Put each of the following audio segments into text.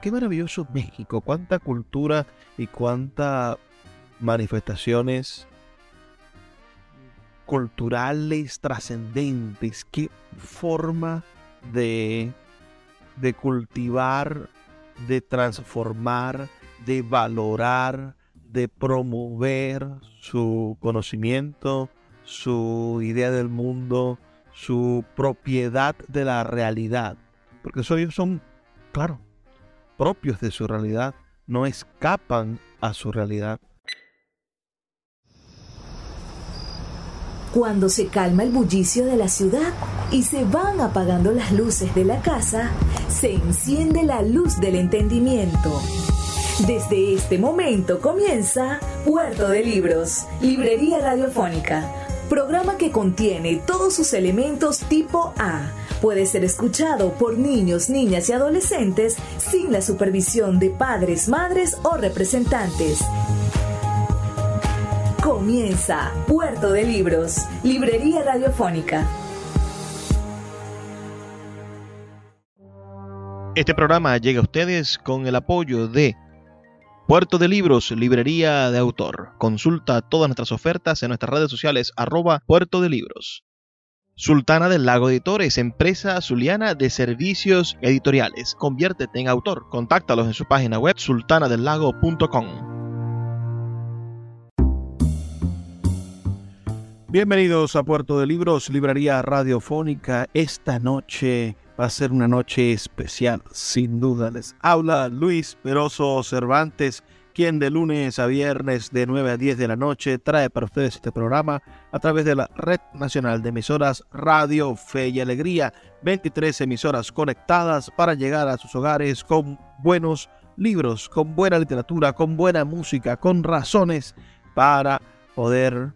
qué maravilloso México, cuánta cultura y cuántas manifestaciones culturales trascendentes, qué forma de, cultivar, de transformar, de valorar, de promover su conocimiento, su idea del mundo, su propiedad de la realidad. Porque ellos son, claro, propios de su realidad, no escapan a su realidad. Cuando se calma el bullicio de la ciudad y se van apagando las luces de la casa, se enciende la luz del entendimiento. Desde este momento comienza Puerto de Libros, Librería Radiofónica, programa que contiene todos sus elementos tipo A. Puede ser escuchado por niños, niñas y adolescentes sin la supervisión de padres, madres o representantes. Comienza Puerto de Libros, Librería Radiofónica. Este programa llega a ustedes con el apoyo de Puerto de Libros, Librería de Autor. Consulta todas nuestras ofertas en nuestras redes sociales arroba Puerto de Libros. Sultana del Lago Editores, empresa zuliana de servicios editoriales. Conviértete en autor. Contáctalos en su página web sultanadelago.com. Bienvenidos a Puerto de Libros, Librería Radiofónica. Esta noche va a ser una noche especial, sin duda. Les habla Luis Peroso Cervantes, quien de lunes a viernes de 9 a 10 de la noche trae para ustedes este programa a través de la Red Nacional de Emisoras Radio Fe y Alegría. 23 emisoras conectadas para llegar a sus hogares con buenos libros, con buena literatura, con buena música, con razones para poder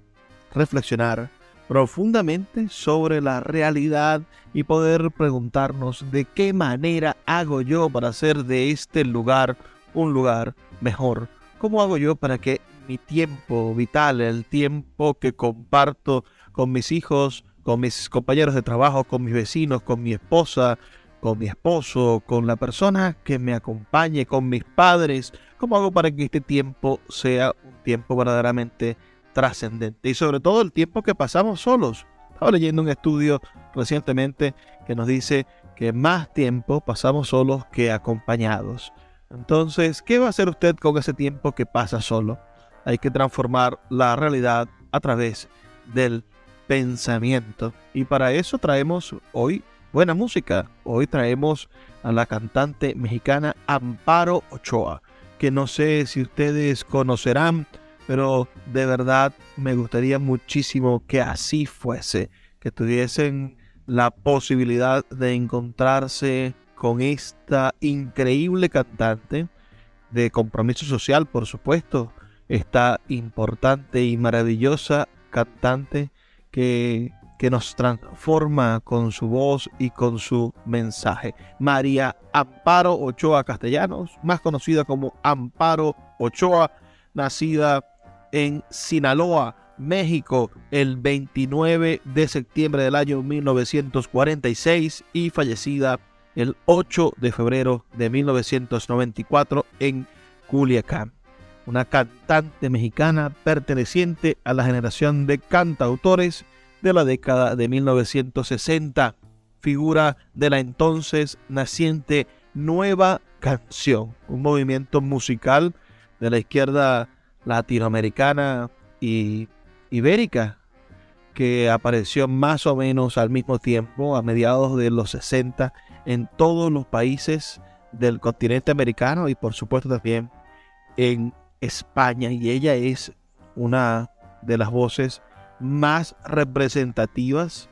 reflexionar profundamente sobre la realidad y poder preguntarnos de qué manera hago yo para hacer de este lugar un lugar mejor. ¿Cómo hago yo para que mi tiempo vital, el tiempo que comparto con mis hijos, con mis compañeros de trabajo, con mis vecinos, con mi esposa, con mi esposo, con la persona que me acompañe, con mis padres, ¿cómo hago para que este tiempo sea un tiempo verdaderamente trascendente y sobre todo el tiempo que pasamos solos. Estaba leyendo un estudio recientemente que nos dice que más tiempo pasamos solos que acompañados. Entonces, ¿qué va a hacer usted con ese tiempo que pasa solo? Hay que transformar la realidad a través del pensamiento. Y para eso traemos hoy buena música. Hoy traemos a la cantante mexicana Amparo Ochoa, que no sé si ustedes conocerán pero de verdad me gustaría muchísimo que así fuese, que tuviesen la posibilidad de encontrarse con esta increíble cantante de compromiso social, por supuesto, esta importante y maravillosa cantante que, que nos transforma con su voz y con su mensaje. María Amparo Ochoa Castellanos, más conocida como Amparo Ochoa, nacida en Sinaloa, México, el 29 de septiembre del año 1946 y fallecida el 8 de febrero de 1994 en Culiacán. Una cantante mexicana perteneciente a la generación de cantautores de la década de 1960, figura de la entonces naciente Nueva Canción, un movimiento musical de la izquierda latinoamericana y ibérica que apareció más o menos al mismo tiempo, a mediados de los 60, en todos los países del continente americano y por supuesto también en España. Y ella es una de las voces más representativas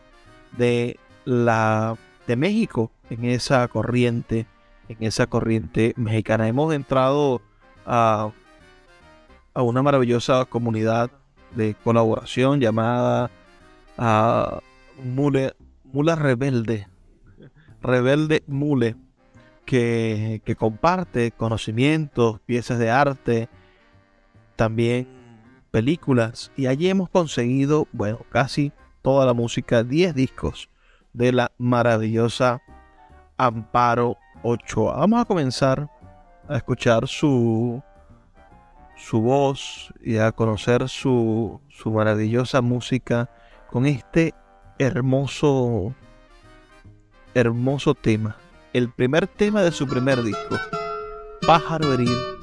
de la de México en esa corriente, en esa corriente mexicana. Hemos entrado a a una maravillosa comunidad de colaboración llamada a Mule, Mula Rebelde, Rebelde Mule, que, comparte conocimientos, piezas de arte, también películas. Y allí hemos conseguido, bueno, casi toda la música, 10 discos de la maravillosa Amparo Ochoa. Vamos a comenzar a escuchar su, su voz y a conocer su, su maravillosa música con este hermoso, hermoso tema. El primer tema de su primer disco, Pájaro Herido.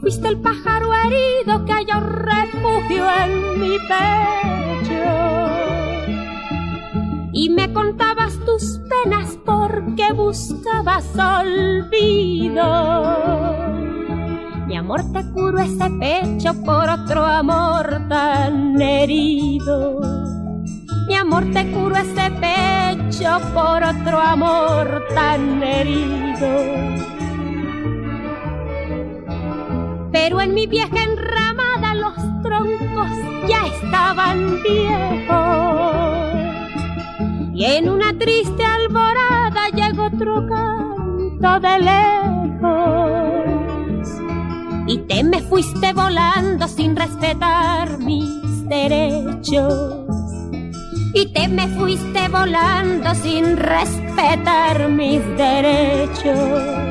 fuiste el pájaro herido que halló refugio en mi pecho. Y me contabas tus penas porque buscabas olvido. Mi amor te curó ese pecho por otro amor tan herido. Mi amor te curó ese pecho por otro amor tan herido pero en mi vieja enramada los troncos ya estaban viejos. Y en una triste alborada llegó otro canto de lejos. Y te me fuiste volando sin respetar mis derechos. Y te me fuiste volando sin respetar mis derechos.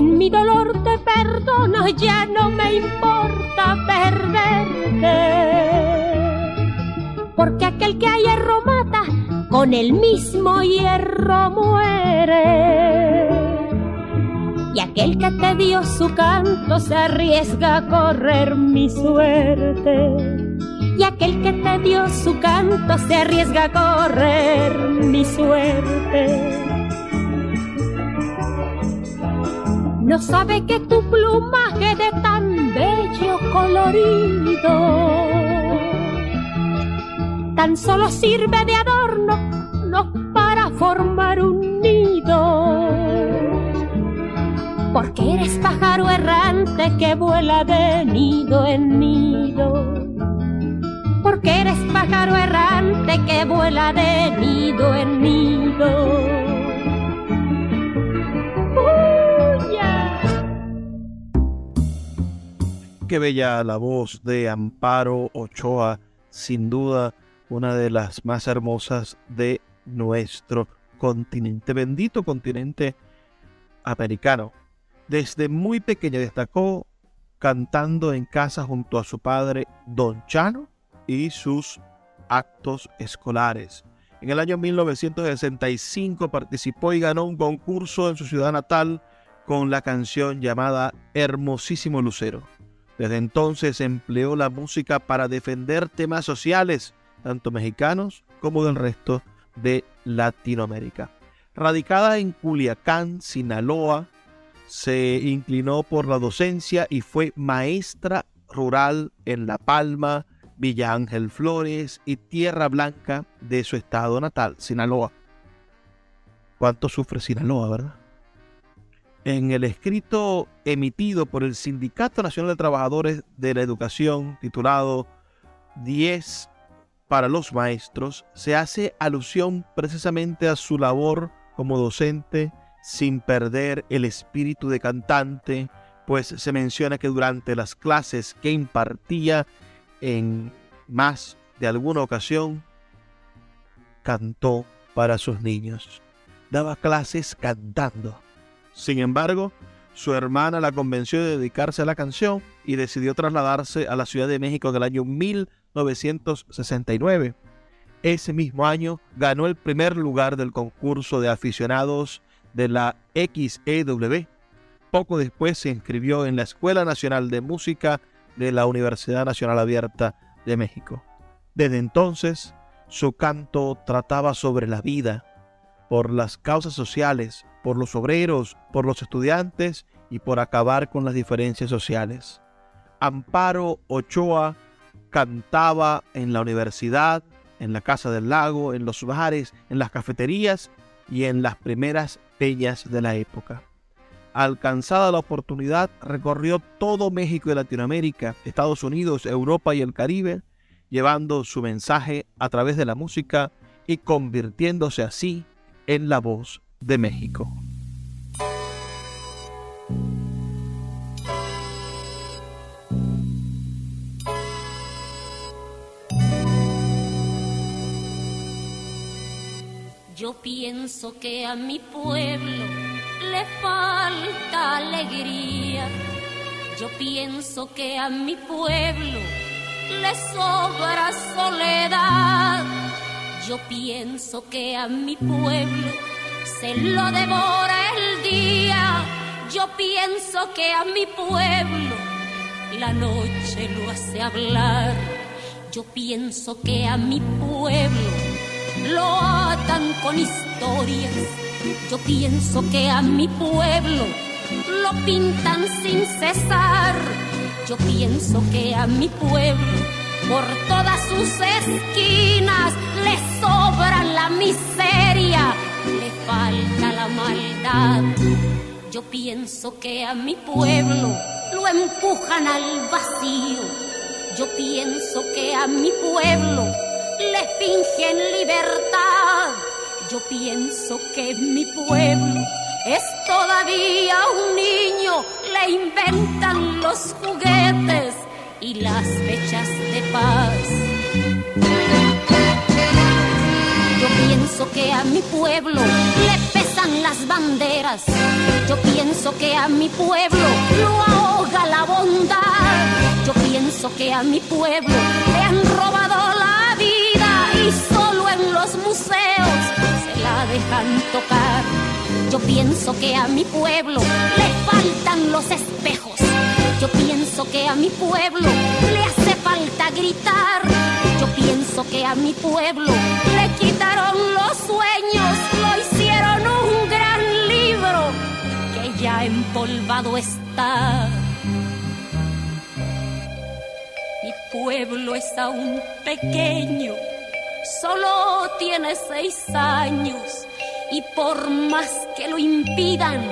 En mi dolor te perdono, ya no me importa perderte. Porque aquel que a hierro mata, con el mismo hierro muere. Y aquel que te dio su canto se arriesga a correr mi suerte. Y aquel que te dio su canto se arriesga a correr mi suerte. No sabe que tu plumaje de tan bello colorido tan solo sirve de adorno, no para formar un nido. Porque eres pájaro errante que vuela de nido en nido. Porque eres pájaro errante que vuela de nido en nido. Qué bella la voz de Amparo Ochoa, sin duda una de las más hermosas de nuestro continente, bendito continente americano. Desde muy pequeña destacó cantando en casa junto a su padre Don Chano y sus actos escolares. En el año 1965 participó y ganó un concurso en su ciudad natal con la canción llamada Hermosísimo Lucero. Desde entonces empleó la música para defender temas sociales, tanto mexicanos como del resto de Latinoamérica. Radicada en Culiacán, Sinaloa, se inclinó por la docencia y fue maestra rural en La Palma, Villa Ángel Flores y Tierra Blanca de su estado natal, Sinaloa. ¿Cuánto sufre Sinaloa, verdad? En el escrito emitido por el Sindicato Nacional de Trabajadores de la Educación, titulado 10 para los maestros, se hace alusión precisamente a su labor como docente sin perder el espíritu de cantante, pues se menciona que durante las clases que impartía en más de alguna ocasión, cantó para sus niños. Daba clases cantando. Sin embargo, su hermana la convenció de dedicarse a la canción y decidió trasladarse a la Ciudad de México en el año 1969. Ese mismo año ganó el primer lugar del concurso de aficionados de la XEW. Poco después se inscribió en la Escuela Nacional de Música de la Universidad Nacional Abierta de México. Desde entonces, su canto trataba sobre la vida, por las causas sociales, por los obreros, por los estudiantes y por acabar con las diferencias sociales. Amparo Ochoa cantaba en la universidad, en la Casa del Lago, en los bares, en las cafeterías y en las primeras peñas de la época. Alcanzada la oportunidad, recorrió todo México y Latinoamérica, Estados Unidos, Europa y el Caribe, llevando su mensaje a través de la música y convirtiéndose así en la voz de México. Yo pienso que a mi pueblo le falta alegría. Yo pienso que a mi pueblo le sobra soledad. Yo pienso que a mi pueblo se lo devora el día. Yo pienso que a mi pueblo la noche lo hace hablar. Yo pienso que a mi pueblo lo atan con historias. Yo pienso que a mi pueblo lo pintan sin cesar. Yo pienso que a mi pueblo por todas sus esquinas le sobra la miseria, le falta la maldad. Yo pienso que a mi pueblo lo empujan al vacío. Yo pienso que a mi pueblo le fingen libertad. Yo pienso que mi pueblo es todavía un niño, le inventan los juguetes y las fechas de paz. Yo pienso que a mi pueblo le pesan las banderas. Yo pienso que a mi pueblo lo ahoga la bondad. Yo pienso que a mi pueblo le han robado la y solo en los museos se la dejan tocar. Yo pienso que a mi pueblo le faltan los espejos. Yo pienso que a mi pueblo le hace falta gritar. Yo pienso que a mi pueblo le quitaron los sueños, lo hicieron un gran libro que ya empolvado está. Mi pueblo es aún pequeño solo tiene seis años y por más que lo impidan,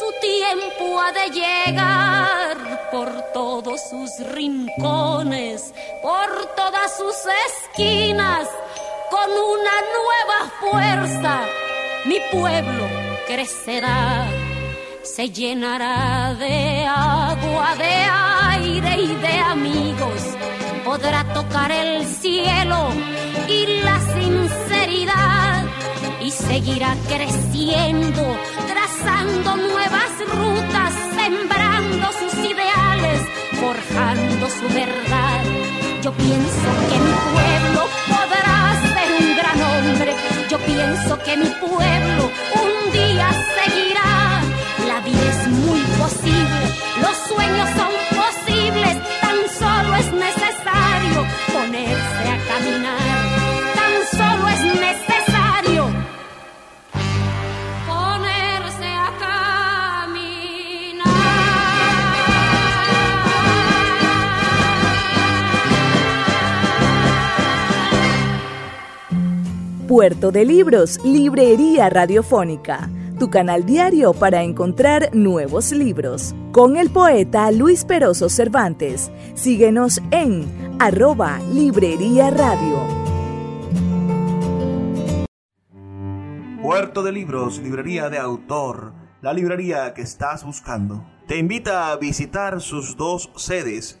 su tiempo ha de llegar por todos sus rincones, por todas sus esquinas, con una nueva fuerza. Mi pueblo crecerá, se llenará de agua, de aire y de amigos podrá tocar el cielo y la sinceridad y seguirá creciendo, nuevas rutas, sembrando sus ideales, forjando su verdad. Yo pienso que mi pueblo podrá ser un gran hombre, yo pienso que mi pueblo un día seguirá. Puerto de Libros, Librería Radiofónica, tu canal diario para encontrar nuevos libros. Con el poeta Luis Peroso Cervantes. Síguenos en arroba Librería Radio. Puerto de Libros, librería de autor, la librería que estás buscando. Te invita a visitar sus dos sedes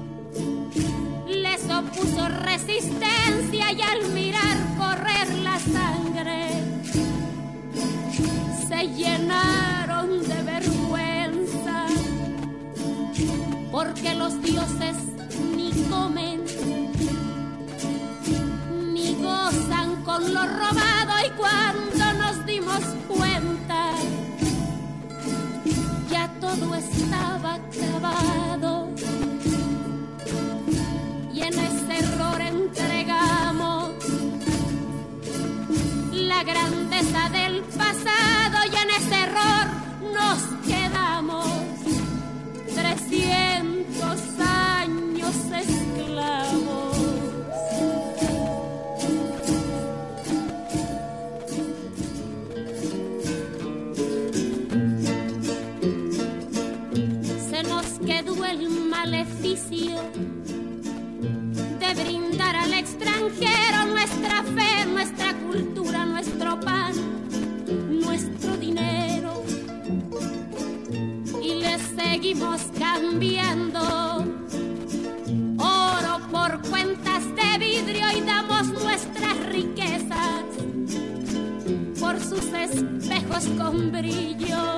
les opuso resistencia y al mirar correr la sangre se llenaron de vergüenza porque los dioses ni comen ni gozan con lo robado y sus espejos con brillo.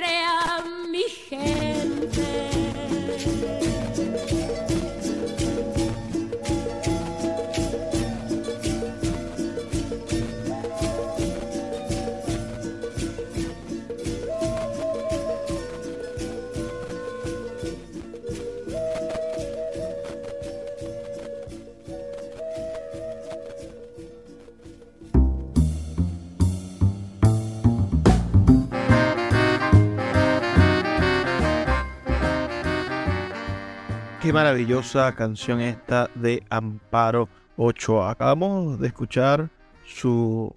querer Qué maravillosa canción esta de Amparo Ochoa. Acabamos de escuchar su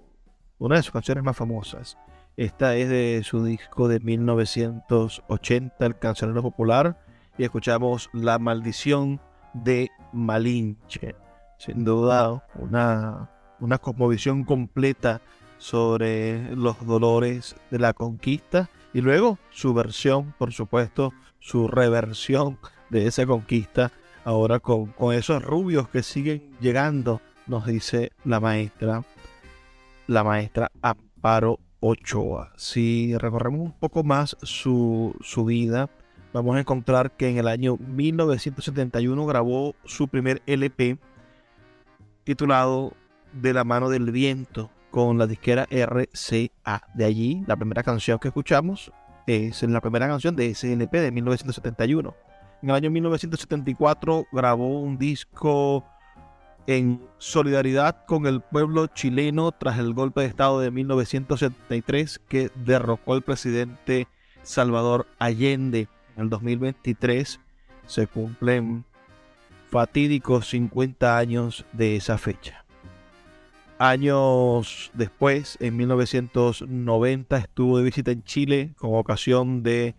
una de sus canciones más famosas. Esta es de su disco de 1980, El Cancionero Popular, y escuchamos La Maldición de Malinche. Sin duda, una, una cosmovisión completa sobre los dolores de la conquista y luego su versión, por supuesto, su reversión de esa conquista, ahora con, con esos rubios que siguen llegando, nos dice la maestra, la maestra Amparo Ochoa. Si recorremos un poco más su, su vida, vamos a encontrar que en el año 1971 grabó su primer LP titulado De la mano del viento, con la disquera RCA. De allí, la primera canción que escuchamos es la primera canción de SNP de 1971. En el año 1974 grabó un disco en solidaridad con el pueblo chileno tras el golpe de Estado de 1973 que derrocó el presidente Salvador Allende. En el 2023 se cumplen fatídicos 50 años de esa fecha. Años después, en 1990, estuvo de visita en Chile con ocasión de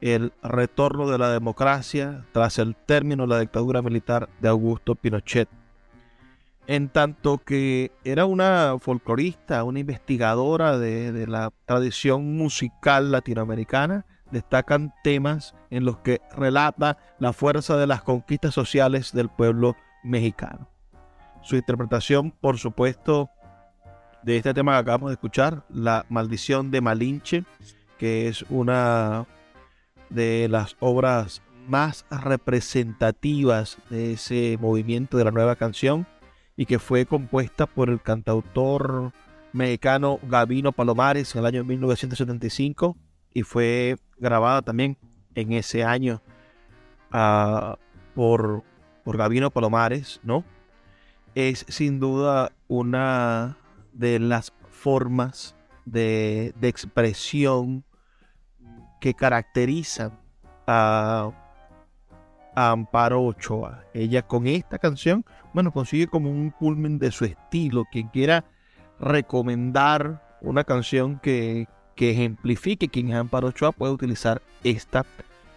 el retorno de la democracia tras el término de la dictadura militar de Augusto Pinochet. En tanto que era una folclorista, una investigadora de, la tradición musical latinoamericana, destacan temas en los que relata la fuerza de las conquistas sociales del pueblo mexicano. Su interpretación, por supuesto, de este tema que acabamos de escuchar, La maldición de Malinche, que es una de las obras más representativas de ese movimiento de la nueva canción y que fue compuesta por el cantautor mexicano Gavino Palomares en el año 1975 y fue grabada también en ese año uh, por, por Gabino Palomares, ¿no? Es sin duda una de las formas de, de expresión que caracterizan a, Amparo Ochoa. Ella con esta canción, bueno, consigue como un culmen de su estilo. Quien quiera recomendar una canción que, que ejemplifique quién es Amparo Ochoa puede utilizar esta,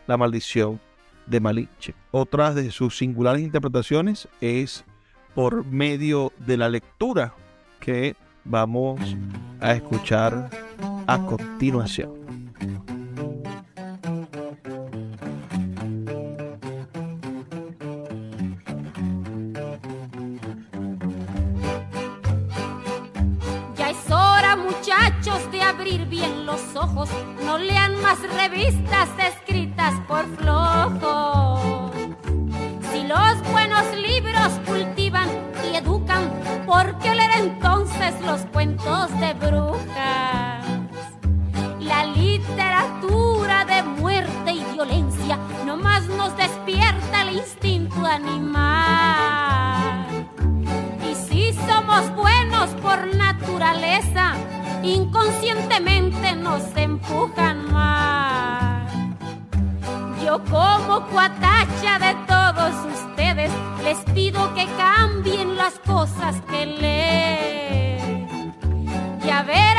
la maldición de Malinche. Otra de sus singulares interpretaciones es por medio de la lectura que vamos a escuchar a continuación. No lean más revistas escritas por flojos. Si los buenos libros cultivan y educan, ¿por qué leer entonces los cuentos de brujas? La literatura de muerte y violencia nomás nos despierta el instinto animal. Y si somos buenos por naturaleza, inconscientemente nos empujan más. Yo como cuatacha de todos ustedes les pido que cambien las cosas que leen. Ya verán que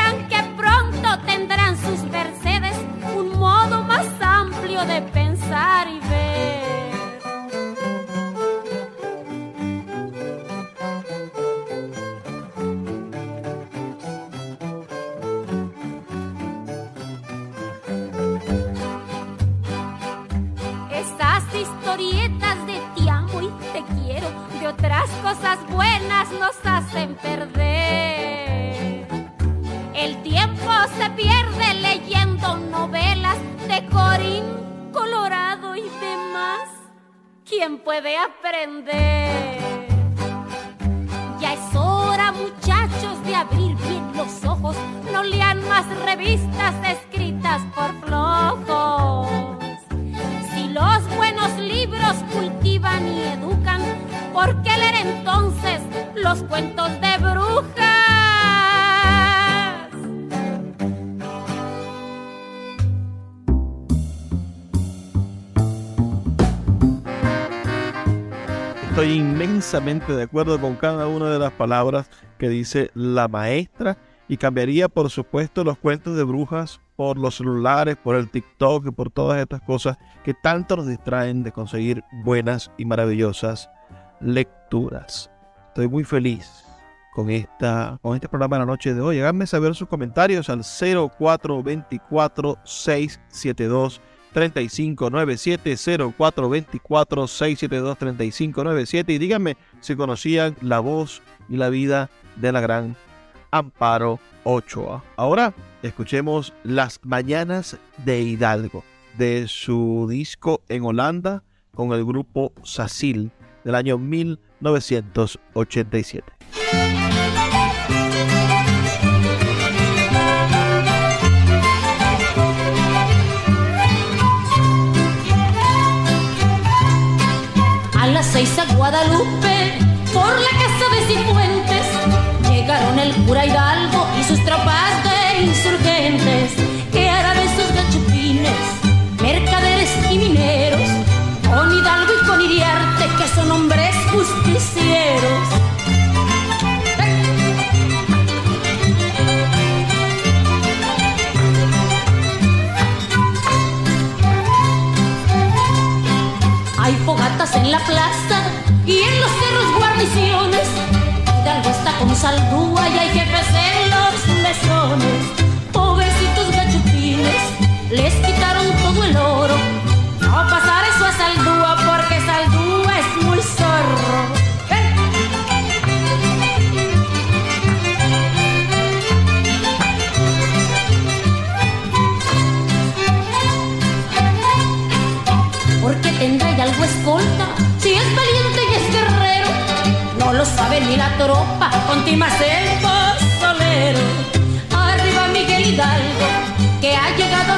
cosas buenas nos hacen perder. El tiempo se pierde leyendo novelas de Corín, Colorado y demás. ¿Quién puede aprender? Ya es hora, muchachos, de abrir bien los ojos. No lean más revistas escritas por flojos. Si los buenos libros cultivan y educan, ¿por qué leer entonces los cuentos de brujas? Estoy inmensamente de acuerdo con cada una de las palabras que dice la maestra y cambiaría por supuesto los cuentos de brujas por los celulares, por el TikTok por todas estas cosas que tanto nos distraen de conseguir buenas y maravillosas lecturas. Estoy muy feliz con, esta, con este programa de la noche de hoy. Háganme saber sus comentarios al 0424 672 3597 0424 672 3597 y díganme si conocían la voz y la vida de la gran Amparo Ochoa. Ahora escuchemos Las Mañanas de Hidalgo de su disco en Holanda con el grupo Sacil del año 1987. A las seis a Guadalupe, por la casa de Cifuentes, llegaron el cura Hidalgo y sus tropas de insurgentes, que árabes sus gachupines, mercaderes y mineros, con Hidalgo y con Iriarte son hombres justicieros. en la plaza y en los cerros guarniciones. Hidalgo está con saldúa y hay jefes en los mesones. Pobrecitos gachupines, les escolta. Si es valiente y es guerrero, no lo sabe ni la tropa, con Timas el pozolero. Arriba Miguel Hidalgo, que ha llegado a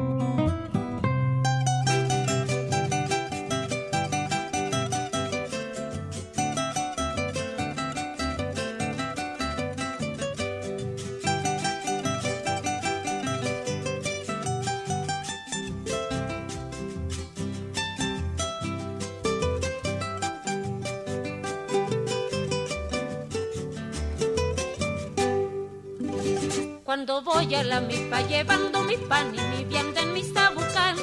A la milpa llevando mi pan y mi vianda en mi sabucán,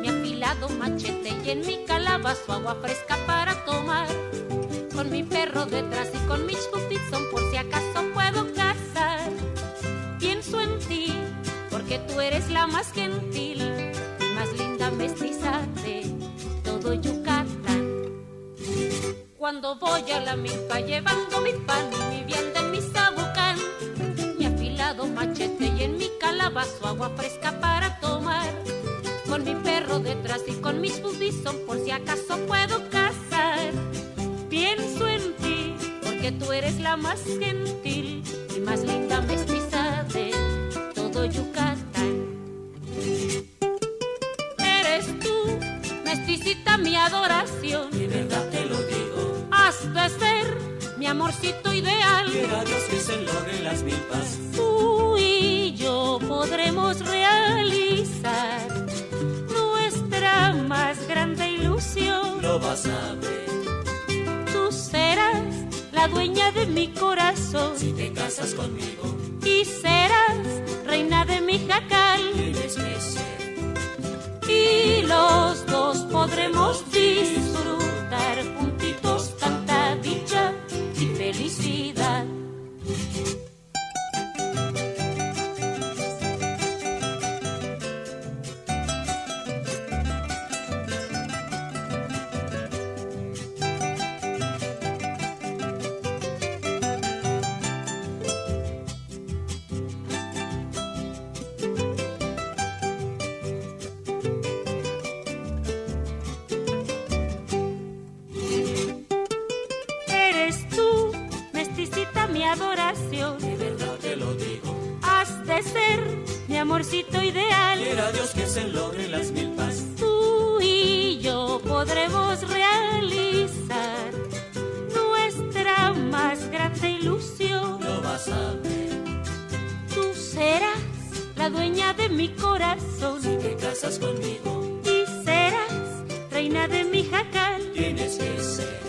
mi afilado machete y en mi calabazo agua fresca para tomar. Con mi perro detrás y con mis son por si acaso puedo cazar. Pienso en ti, porque tú eres la más gentil y más linda mestiza de todo Yucatán. Cuando voy a la milpa llevando mi pan y mi vianda en mi sabucán, mi afilado machete calabazo agua fresca para tomar. Con mi perro detrás y con mis son por si acaso puedo cazar. Pienso en ti, porque tú eres la más gentil y más linda mestiza de todo Yucatán. Eres tú, mesticita mi adoración. De verdad te lo digo, Has de ser mi amorcito ideal. quiera Dios que se logren las milpas. Tú y yo podremos realizar nuestra más grande ilusión. Lo vas a ver Tú serás la dueña de mi corazón si te casas conmigo. y serás reina de mi jacal. Tienes que ser Y los dos podremos disfrutar juntitos se logren las milpas. Tú y yo podremos realizar nuestra más grande ilusión. Lo vas a ver Tú serás la dueña de mi corazón si te casas conmigo. y serás reina de mi jacal. Tienes que ser.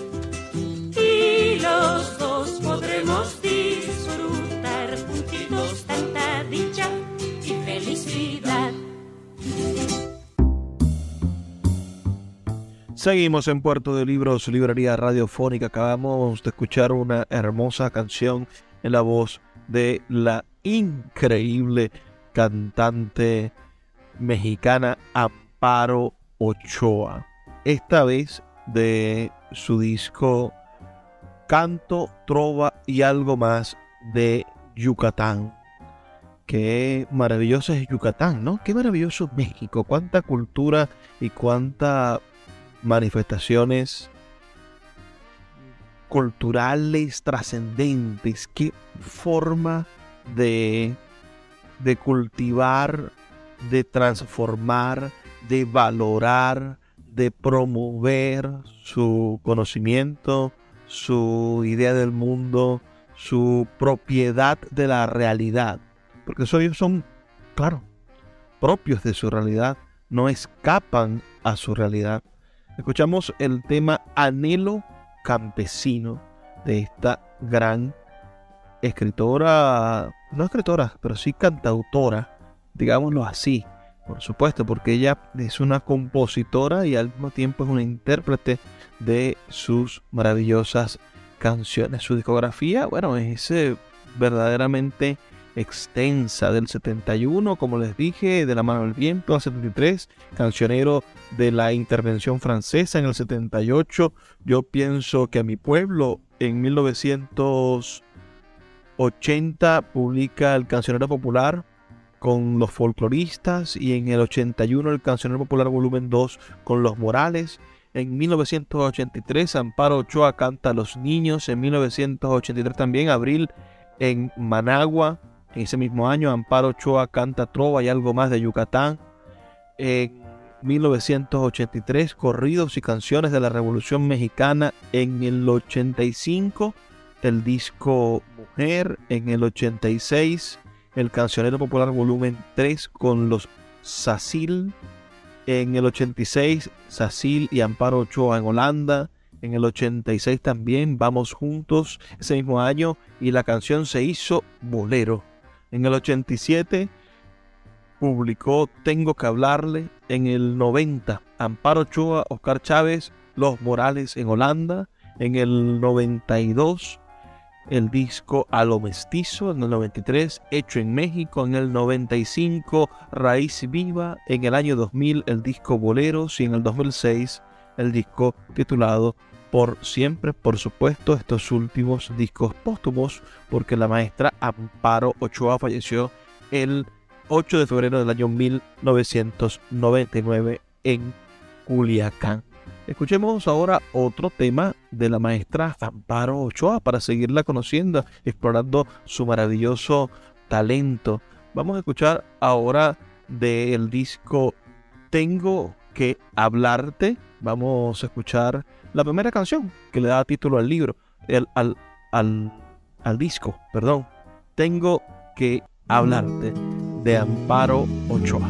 Seguimos en Puerto de Libros, Librería Radiofónica. Acabamos de escuchar una hermosa canción en la voz de la increíble cantante mexicana Amparo Ochoa. Esta vez de su disco Canto, Trova y algo más de Yucatán. Qué maravilloso es Yucatán, ¿no? Qué maravilloso es México. Cuánta cultura y cuánta manifestaciones culturales trascendentes. Qué forma de, de cultivar, de transformar, de valorar, de promover su conocimiento, su idea del mundo, su propiedad de la realidad. Porque eso ellos son, claro, propios de su realidad, no escapan a su realidad. Escuchamos el tema Anhelo Campesino de esta gran escritora, no escritora, pero sí cantautora, digámoslo así, por supuesto, porque ella es una compositora y al mismo tiempo es una intérprete de sus maravillosas canciones. Su discografía, bueno, es eh, verdaderamente extensa del 71, como les dije, de la mano del viento al 73, cancionero de la intervención francesa en el 78. Yo pienso que a mi pueblo en 1980 publica el cancionero popular con los folcloristas y en el 81 el cancionero popular volumen 2 con los Morales. En 1983 Amparo Ochoa canta los niños. En 1983 también Abril en Managua. En ese mismo año Amparo Ochoa canta Trova y algo más de Yucatán. En 1983 Corridos y canciones de la Revolución Mexicana. En el 85 el disco Mujer. En el 86 el Cancionero Popular Volumen 3 con los Sacil. En el 86, Sacil y Amparo Ochoa en Holanda. En el 86 también Vamos Juntos ese mismo año y la canción se hizo bolero. En el 87 publicó Tengo que hablarle. En el 90 Amparo Ochoa, Oscar Chávez, Los Morales en Holanda. En el 92 el disco A lo Mestizo en el 93, Hecho en México en el 95, Raíz Viva en el año 2000, el disco Boleros y en el 2006 el disco titulado Por Siempre, por supuesto, estos últimos discos póstumos, porque la maestra Amparo Ochoa falleció el 8 de febrero del año 1999 en Culiacán. Escuchemos ahora otro tema de la maestra Amparo Ochoa para seguirla conociendo, explorando su maravilloso talento. Vamos a escuchar ahora del disco Tengo que hablarte. Vamos a escuchar la primera canción que le da título al libro, el, al, al, al disco, perdón. Tengo que hablarte de Amparo Ochoa.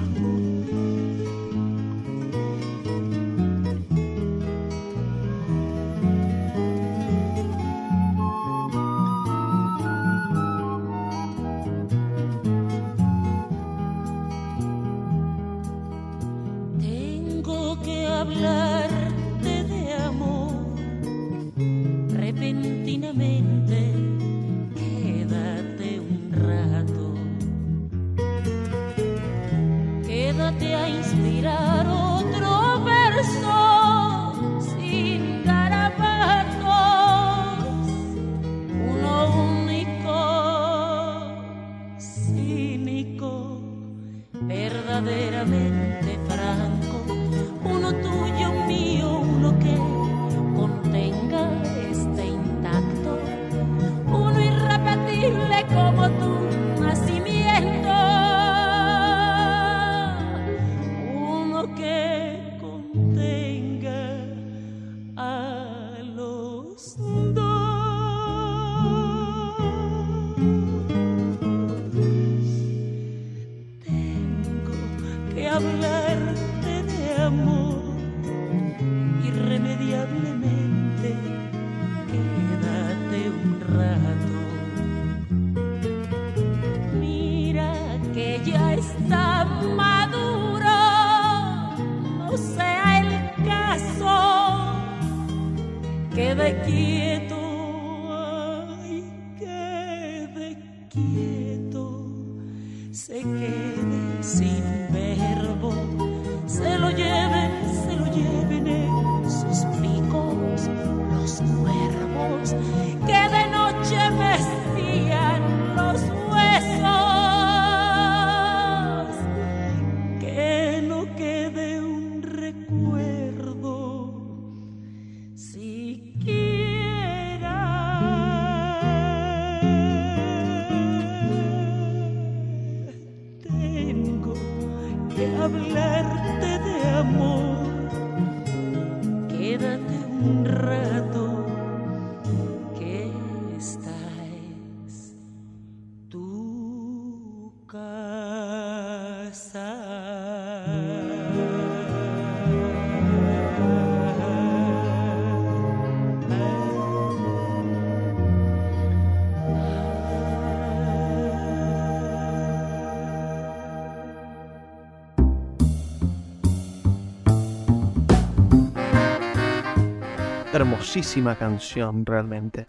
canción realmente.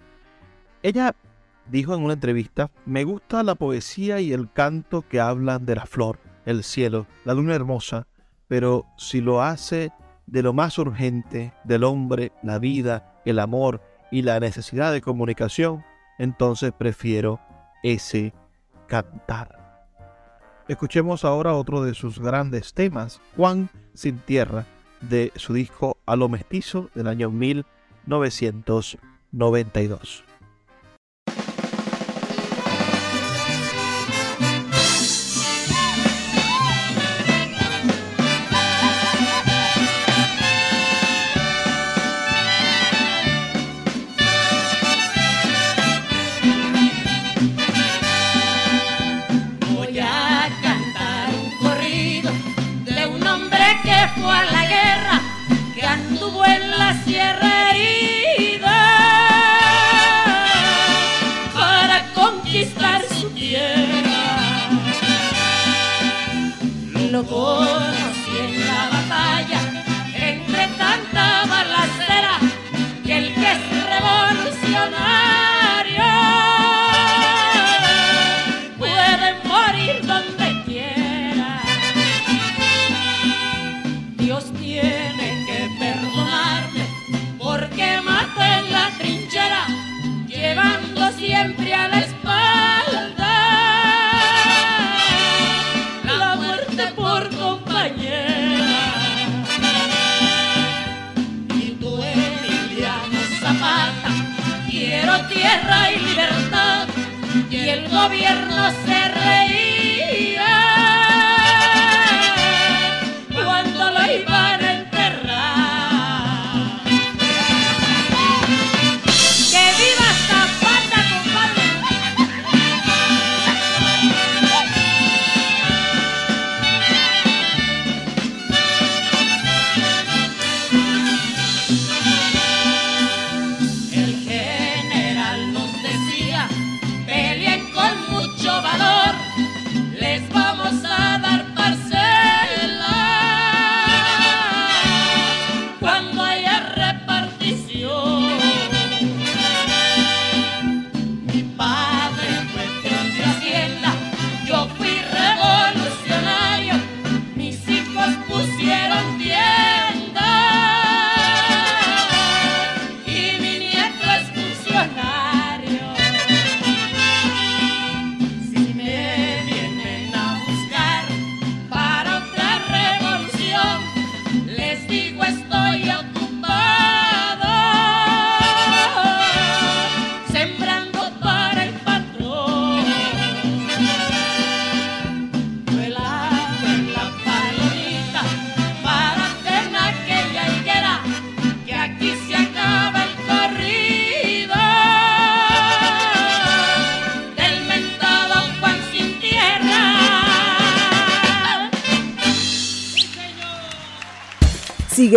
Ella dijo en una entrevista, me gusta la poesía y el canto que hablan de la flor, el cielo, la luna hermosa, pero si lo hace de lo más urgente, del hombre, la vida, el amor y la necesidad de comunicación, entonces prefiero ese cantar. Escuchemos ahora otro de sus grandes temas, Juan sin tierra, de su disco A lo mestizo del año Novecientos noventa y dos. gobiernos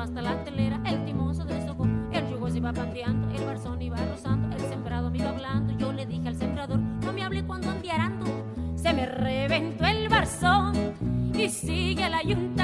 Hasta la telera, el se deshojó, el yugo se iba pandeando, el barzón iba rozando, el sembrado me iba hablando. Yo le dije al sembrador, no me hable cuando ande arando. Se me reventó el barzón y sigue la yunta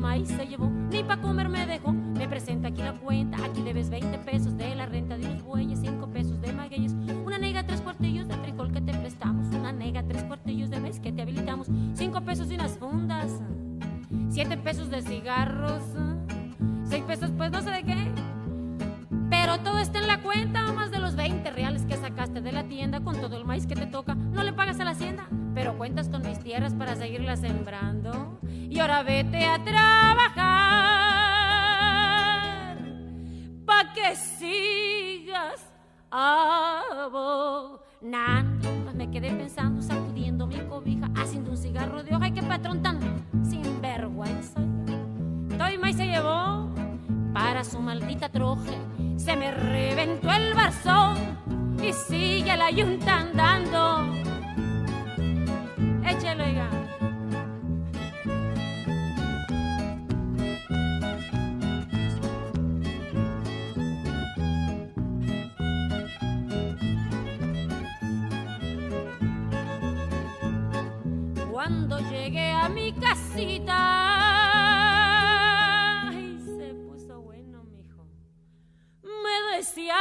maíz se llevó, ni pa' comer me dejó. Me presenta aquí la cuenta, aquí debes 20 pesos de la renta de los bueyes, 5 pesos de magueyes, una nega, tres cuartillos de frijol que te prestamos, una nega, tres cuartillos de maíz que te habilitamos, 5 pesos y unas fundas, 7 pesos de cigarros, 6 pesos pues no sé de qué. Pero todo está en la cuenta, más de los 20 reales que sacaste de la tienda con todo el maíz que te toca. No le pagas a la hacienda, pero cuentas con mis tierras para seguirlas sembrando. Y ahora vete a trabajar pa' que sigas abonando. Pues me quedé pensando, sacudiendo mi cobija, haciendo un cigarro de hoja. Y qué patrón tan sinvergüenza. Maíz se llevó para su maldita troje. Se me reventó el barzón y sigue la yunta andando. Échelo, oiga. Cuando llegué a mi casita, ay, se puso bueno, mijo. Me decía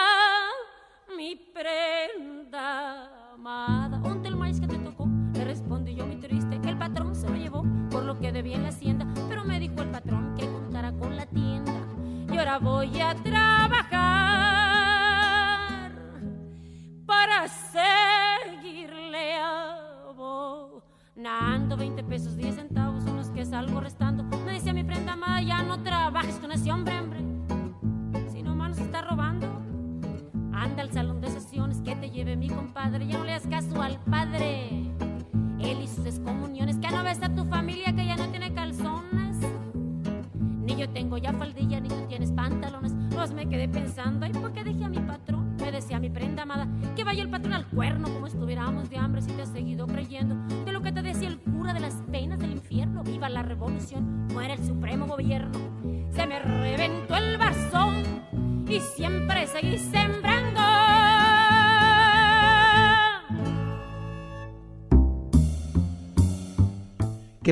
mi prenda amada, ¿dónde el maíz que te tocó? Respondí yo muy triste, el patrón se lo llevó por lo que debía en la hacienda, pero me dijo el patrón que contara con la tienda. Y ahora voy a trabajar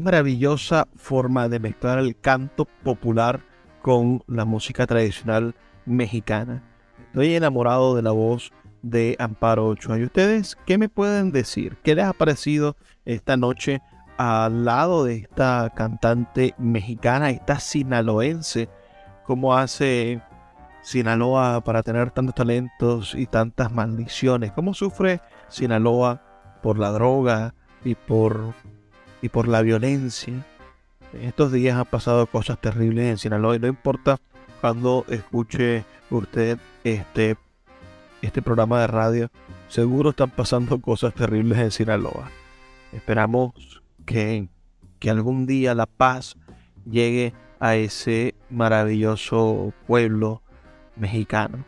maravillosa forma de mezclar el canto popular con la música tradicional mexicana. Estoy enamorado de la voz de Amparo Ochoa. ¿Y ustedes qué me pueden decir? ¿Qué les ha parecido esta noche al lado de esta cantante mexicana, esta sinaloense? ¿Cómo hace Sinaloa para tener tantos talentos y tantas maldiciones? ¿Cómo sufre Sinaloa por la droga y por, y por la violencia? En estos días han pasado cosas terribles en Sinaloa y no importa cuando escuche usted este, este programa de radio, seguro están pasando cosas terribles en Sinaloa. Esperamos que, que algún día la paz llegue a ese maravilloso pueblo mexicano.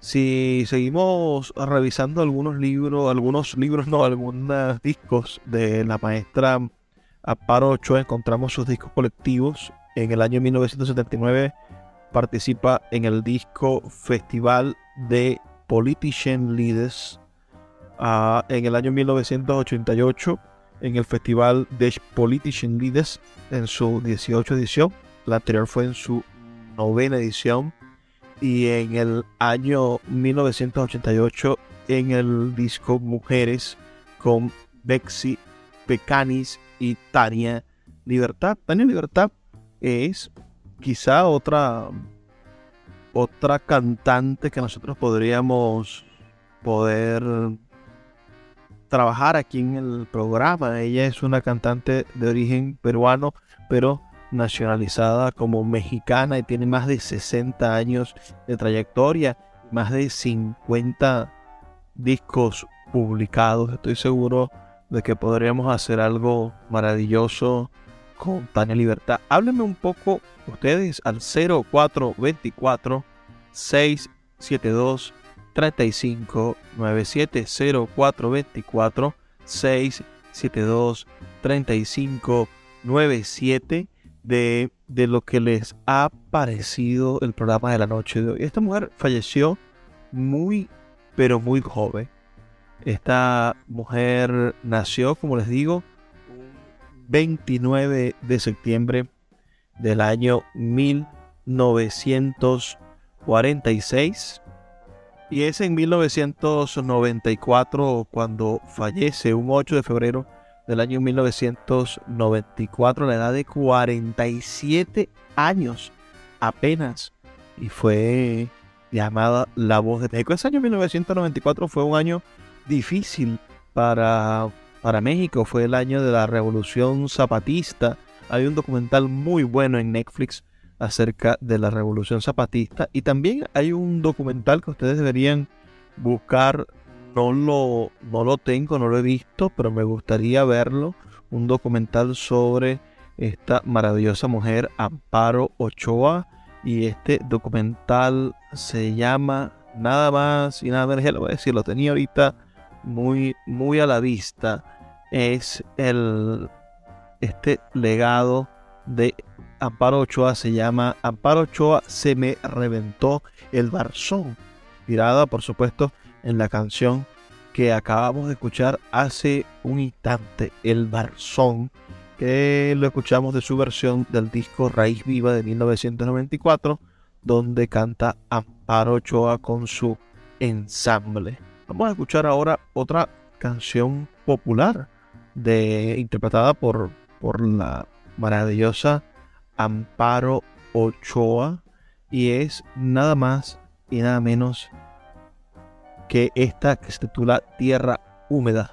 Si seguimos revisando algunos libros, algunos libros, no, algunos discos de la maestra Amparo Ochoa, encontramos sus discos colectivos. En el año 1979 participa en el disco Festival de Politician Leaders ah, en el año 1988 en el Festival des Politischen Liedes en su 18 edición. La anterior fue en su novena edición. Y en el año 1988 en el disco Mujeres con Bexy Pecanis y Tania Libertad. Tania Libertad es quizá otra otra cantante que nosotros podríamos poder trabajar aquí en el programa. Ella es una cantante de origen peruano, pero nacionalizada como mexicana y tiene más de 60 años de trayectoria, más de 50 discos publicados. Estoy seguro de que podríamos hacer algo maravilloso con Tania Libertad. Háblenme un poco ustedes al 0424 672 3597 0424 672 3597 de, de lo que les ha parecido el programa de la noche de hoy. Esta mujer falleció muy, pero muy joven. Esta mujer nació, como les digo, 29 de septiembre del año 1946 y es en 1994 cuando fallece, un 8 de febrero del año 1994, a la edad de 47 años apenas. Y fue llamada La Voz de México. Ese año 1994 fue un año difícil para, para México. Fue el año de la Revolución Zapatista. Hay un documental muy bueno en Netflix acerca de la revolución zapatista. Y también hay un documental que ustedes deberían buscar. No lo, no lo tengo, no lo he visto, pero me gustaría verlo. Un documental sobre esta maravillosa mujer, Amparo Ochoa. Y este documental se llama nada más y nada menos, ya lo voy a decir, lo tenía ahorita muy, muy a la vista. Es el, este legado de Amparo Ochoa se llama Amparo Ochoa se me reventó el barzón. Tirada, por supuesto, en la canción que acabamos de escuchar hace un instante, El Barzón, que lo escuchamos de su versión del disco Raíz Viva de 1994, donde canta Amparo Ochoa con su ensamble. Vamos a escuchar ahora otra canción popular de, interpretada por, por la maravillosa Amparo Ochoa y es nada más y nada menos que esta que se titula Tierra Húmeda.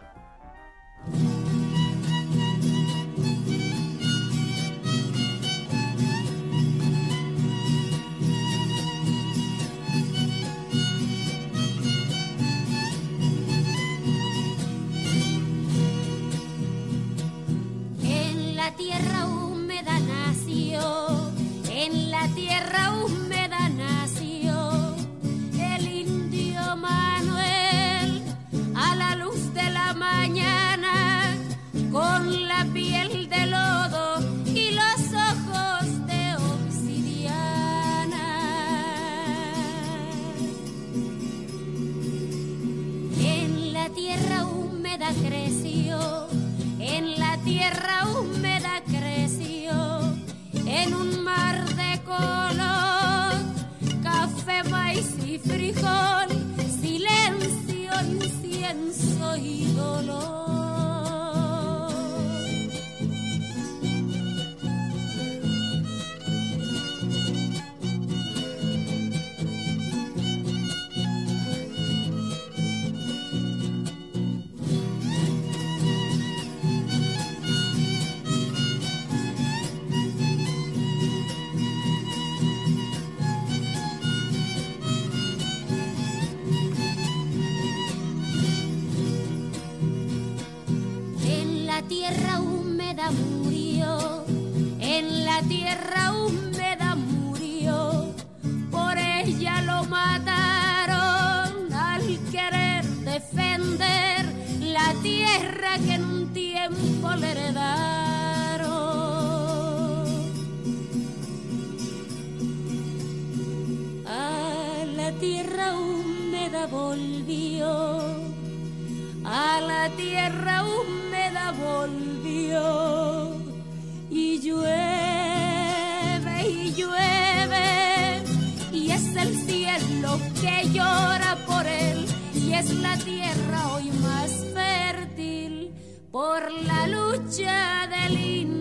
La tierra hoy más fértil por la lucha del indio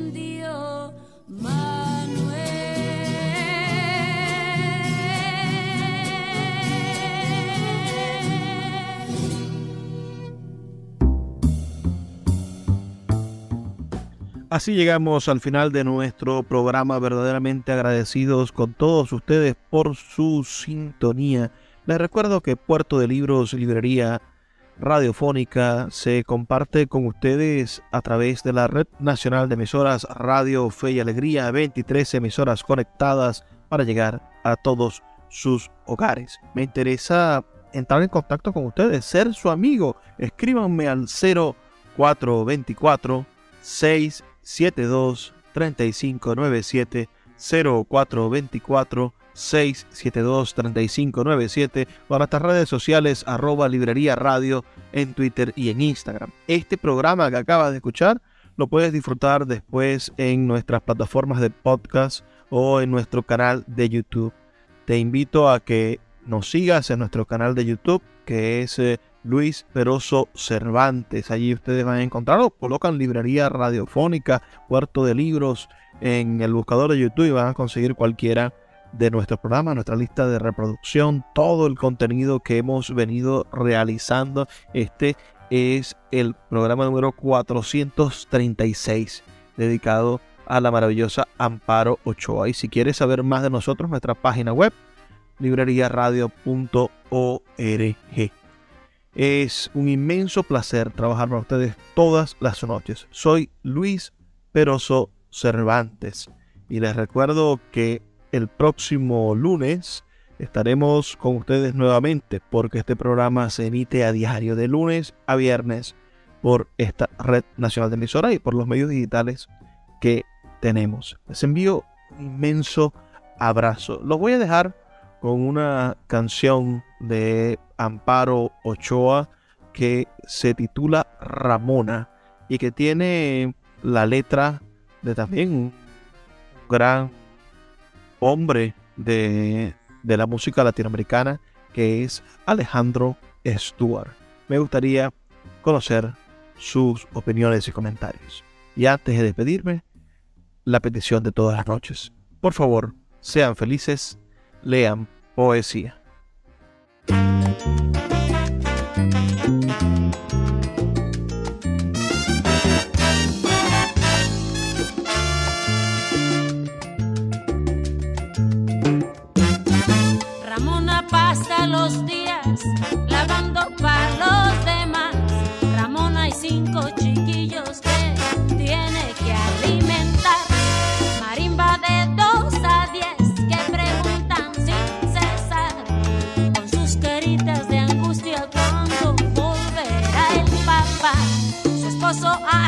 Así llegamos al final de nuestro programa, verdaderamente agradecidos con todos ustedes por su sintonía. Les recuerdo que Puerto de Libros, Librería Radiofónica, se comparte con ustedes a través de la Red Nacional de Emisoras Radio Fe y Alegría, 23 emisoras conectadas para llegar a todos sus hogares. Me interesa entrar en contacto con ustedes, ser su amigo. Escríbanme al 0424 6 72 3597 0424 672 3597 o a nuestras redes sociales arroba librería radio en Twitter y en Instagram. Este programa que acabas de escuchar lo puedes disfrutar después en nuestras plataformas de podcast o en nuestro canal de YouTube. Te invito a que nos sigas en nuestro canal de YouTube que es eh, Luis Peroso Cervantes. Allí ustedes van a encontrarlo. Colocan librería radiofónica, puerto de libros en el buscador de YouTube y van a conseguir cualquiera de nuestros programas, nuestra lista de reproducción, todo el contenido que hemos venido realizando. Este es el programa número 436 dedicado a la maravillosa Amparo Ochoa. Y si quieres saber más de nosotros, nuestra página web libreriaradio.org. Es un inmenso placer trabajar para ustedes todas las noches. Soy Luis Peroso Cervantes y les recuerdo que el próximo lunes estaremos con ustedes nuevamente porque este programa se emite a diario de lunes a viernes por esta red nacional de emisora y por los medios digitales que tenemos. Les envío un inmenso abrazo. Los voy a dejar con una canción de Amparo Ochoa que se titula Ramona y que tiene la letra de también un gran hombre de, de la música latinoamericana que es Alejandro Stuart. Me gustaría conocer sus opiniones y comentarios. Y antes de despedirme, la petición de todas las noches. Por favor, sean felices, lean poesía. Los días lavando para los demás. Ramona hay cinco chiquillos que tiene que alimentar. Marimba de dos a diez que preguntan sin cesar. Con sus caritas de angustia cuando volverá el papá. Su esposo hace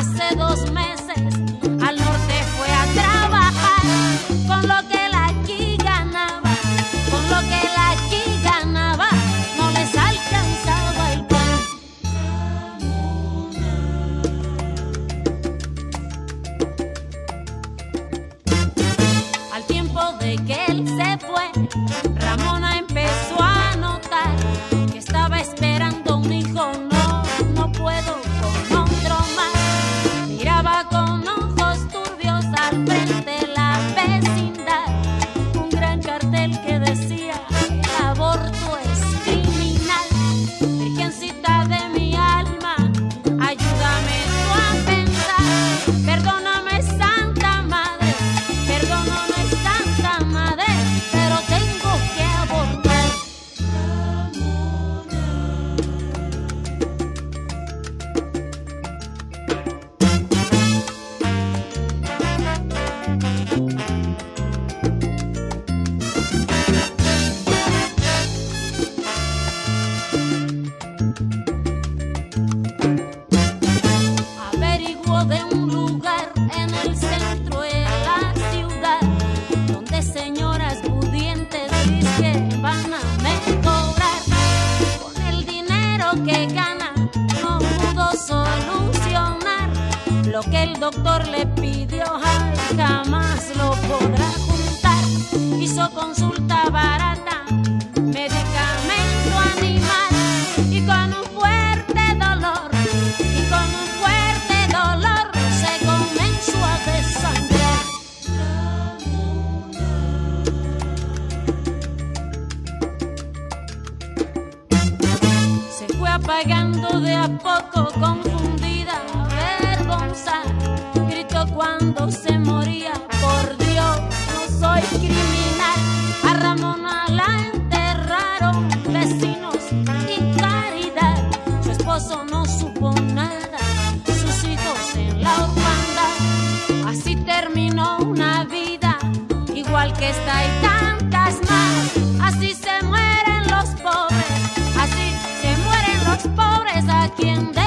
cuando se moría, por Dios, no soy criminal. A Ramona la enterraron vecinos y caridad. Su esposo no supo nada, sus hijos en la orfandad. Así terminó una vida, igual que esta y tantas más. Así se mueren los pobres, así se mueren los pobres a quien de